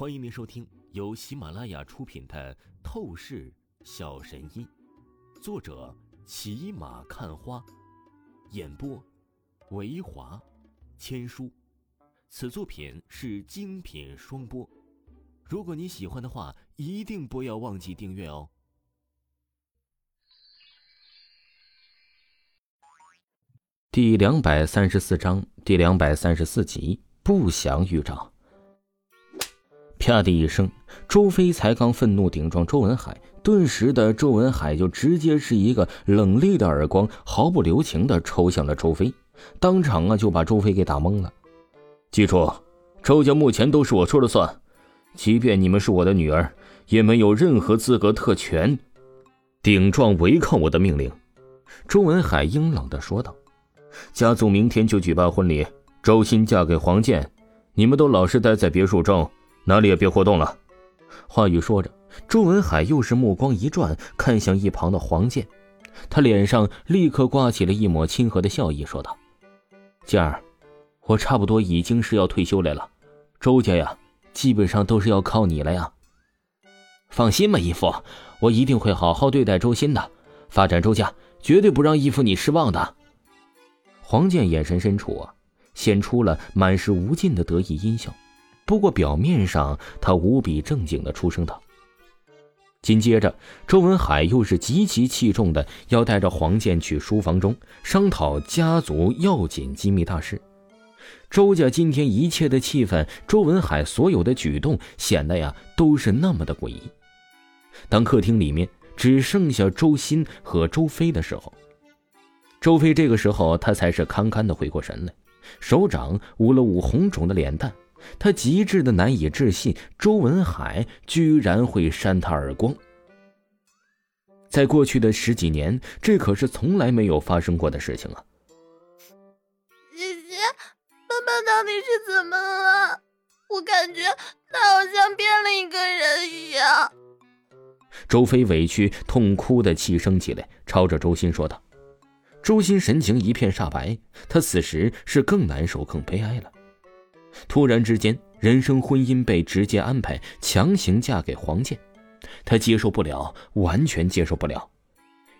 欢迎您收听由喜马拉雅出品的《透视小神医》，作者骑马看花，演播维华千书。此作品是精品双播。如果你喜欢的话，一定不要忘记订阅哦。第两百三十四章第两百三十四集：不祥预兆。啪的一声，周飞才刚愤怒顶撞周文海，顿时的周文海就直接是一个冷厉的耳光，毫不留情的抽向了周飞，当场啊就把周飞给打懵了。记住，周家目前都是我说了算，即便你们是我的女儿，也没有任何资格特权顶撞违抗我的命令。”周文海阴冷的说道。“家族明天就举办婚礼，周鑫嫁给黄健，你们都老实待在别墅中。”哪里也别活动了。话语说着，周文海又是目光一转，看向一旁的黄健，他脸上立刻挂起了一抹亲和的笑意，说道：“健儿，我差不多已经是要退休来了，周家呀，基本上都是要靠你了呀。放心吧，义父，我一定会好好对待周鑫的，发展周家，绝对不让义父你失望的。”黄健眼神深处啊，显出了满是无尽的得意阴笑。不过表面上，他无比正经的出声道。紧接着，周文海又是极其器重的要带着黄健去书房中商讨家族要紧机密大事。周家今天一切的气氛，周文海所有的举动，显得呀都是那么的诡异。当客厅里面只剩下周鑫和周飞的时候，周飞这个时候他才是堪堪的回过神来，手掌捂了捂红肿的脸蛋。他极致的难以置信，周文海居然会扇他耳光。在过去的十几年，这可是从来没有发生过的事情啊！姐姐，爸爸到底是怎么了？我感觉他好像变了一个人一样。周飞委屈痛哭的气声起来，朝着周鑫说道。周鑫神情一片煞白，他此时是更难受、更悲哀了。突然之间，人生婚姻被直接安排，强行嫁给黄健，他接受不了，完全接受不了。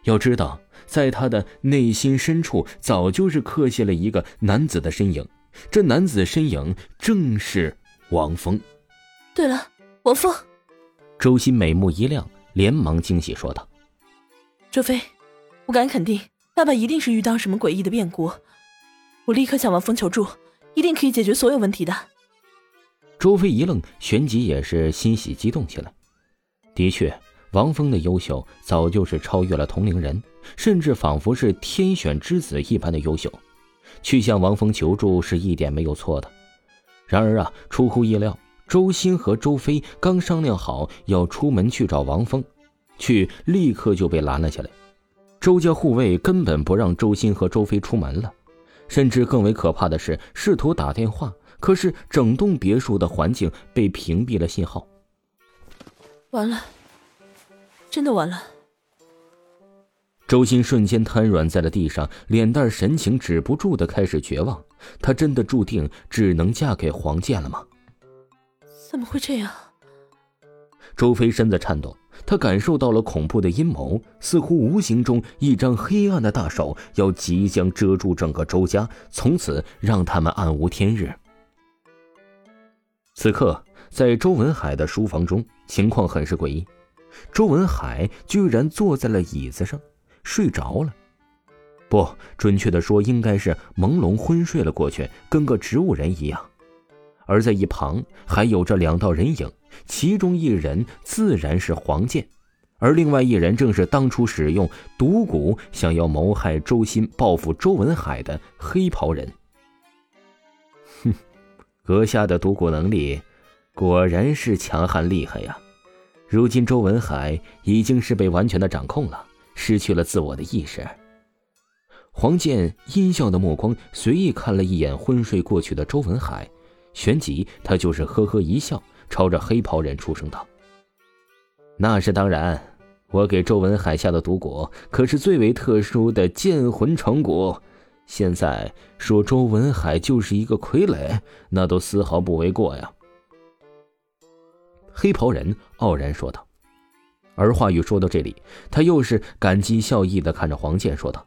要知道，在他的内心深处，早就是刻下了一个男子的身影，这男子身影正是王峰。对了，王峰。周欣美目一亮，连忙惊喜说道：“周飞，我敢肯定，爸爸一定是遇到什么诡异的变故，我立刻向王峰求助。”一定可以解决所有问题的。周飞一愣，旋即也是欣喜激动起来。的确，王峰的优秀早就是超越了同龄人，甚至仿佛是天选之子一般的优秀。去向王峰求助是一点没有错的。然而啊，出乎意料，周鑫和周飞刚商量好要出门去找王峰，去立刻就被拦了下来。周家护卫根本不让周鑫和周飞出门了。甚至更为可怕的是，试图打电话，可是整栋别墅的环境被屏蔽了信号。完了，真的完了。周鑫瞬间瘫软在了地上，脸蛋神情止不住的开始绝望。她真的注定只能嫁给黄健了吗？怎么会这样？周飞身子颤抖。他感受到了恐怖的阴谋，似乎无形中一张黑暗的大手要即将遮住整个周家，从此让他们暗无天日。此刻，在周文海的书房中，情况很是诡异。周文海居然坐在了椅子上，睡着了。不，准确的说，应该是朦胧昏睡了过去，跟个植物人一样。而在一旁，还有着两道人影。其中一人自然是黄健，而另外一人正是当初使用毒蛊想要谋害周鑫、报复周文海的黑袍人。哼，阁下的毒蛊能力果然是强悍厉害呀！如今周文海已经是被完全的掌控了，失去了自我的意识。黄健阴笑的目光随意看了一眼昏睡过去的周文海，旋即他就是呵呵一笑。朝着黑袍人出声道：“那是当然，我给周文海下的毒蛊可是最为特殊的剑魂成蛊。现在说周文海就是一个傀儡，那都丝毫不为过呀。”黑袍人傲然说道。而话语说到这里，他又是感激笑意的看着黄健说道：“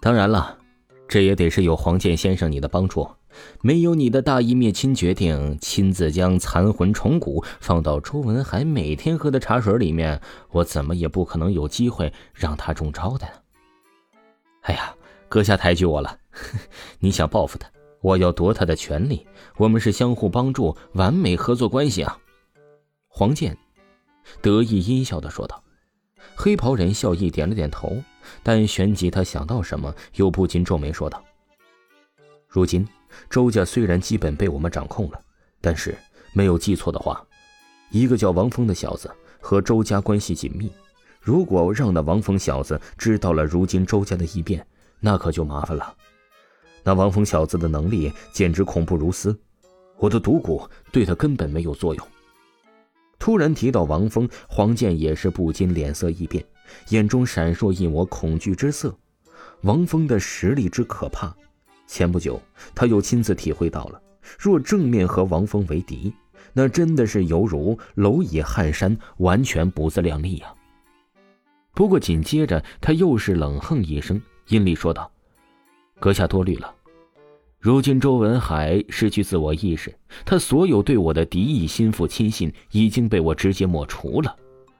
当然了，这也得是有黄健先生你的帮助。没有你的大义灭亲决定，亲自将残魂重骨放到周文海每天喝的茶水里面，我怎么也不可能有机会让他中招的。哎呀，阁下抬举我了，你想报复他，我要夺他的权利，我们是相互帮助，完美合作关系啊。”黄健。得意阴笑的说道：“黑袍人笑意点了点头，但旋即他想到什么，又不禁皱眉说道：‘如今周家虽然基本被我们掌控了，但是没有记错的话，一个叫王峰的小子和周家关系紧密。如果让那王峰小子知道了如今周家的异变，那可就麻烦了。那王峰小子的能力简直恐怖如斯，我的毒蛊对他根本没有作用。’”突然提到王峰，黄健也是不禁脸色一变，眼中闪烁一抹恐惧之色。王峰的实力之可怕，前不久他又亲自体会到了。若正面和王峰为敌，那真的是犹如蝼蚁撼山，完全不自量力呀。不过紧接着他又是冷哼一声，阴厉说道：“阁下多虑了。”如今周文海失去自我意识，他所有对我的敌意、心腹亲信已经被我直接抹除了，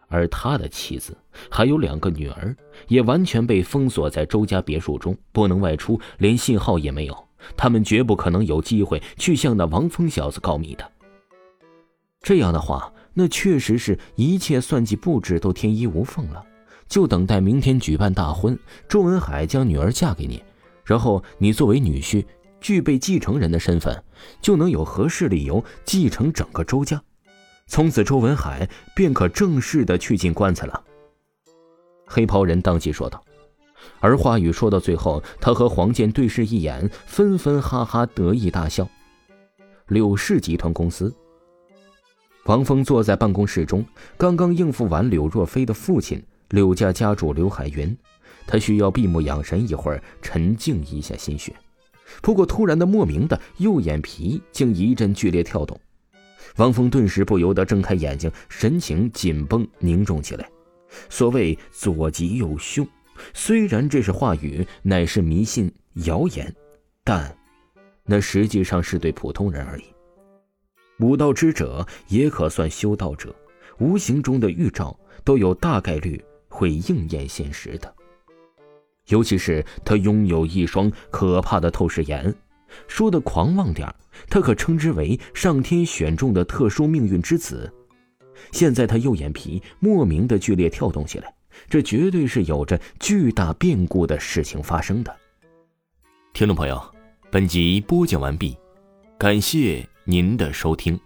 而他的妻子还有两个女儿，也完全被封锁在周家别墅中，不能外出，连信号也没有。他们绝不可能有机会去向那王峰小子告密的。这样的话，那确实是一切算计布置都天衣无缝了，就等待明天举办大婚，周文海将女儿嫁给你，然后你作为女婿。具备继承人的身份，就能有合适理由继承整个周家，从此周文海便可正式的去进棺材了。黑袍人当即说道，而话语说到最后，他和黄健对视一眼，纷纷哈哈得意大笑。柳氏集团公司，王峰坐在办公室中，刚刚应付完柳若飞的父亲柳家家主刘海云，他需要闭目养神一会儿，沉静一下心血。不过，突然的、莫名的右眼皮竟一阵剧烈跳动，王峰顿时不由得睁开眼睛，神情紧绷凝重起来。所谓左吉右凶，虽然这是话语，乃是迷信谣言，但那实际上是对普通人而已。武道之者也可算修道者，无形中的预兆都有大概率会应验现实的。尤其是他拥有一双可怕的透视眼，说的狂妄点他可称之为上天选中的特殊命运之子。现在他右眼皮莫名的剧烈跳动起来，这绝对是有着巨大变故的事情发生的。听众朋友，本集播讲完毕，感谢您的收听。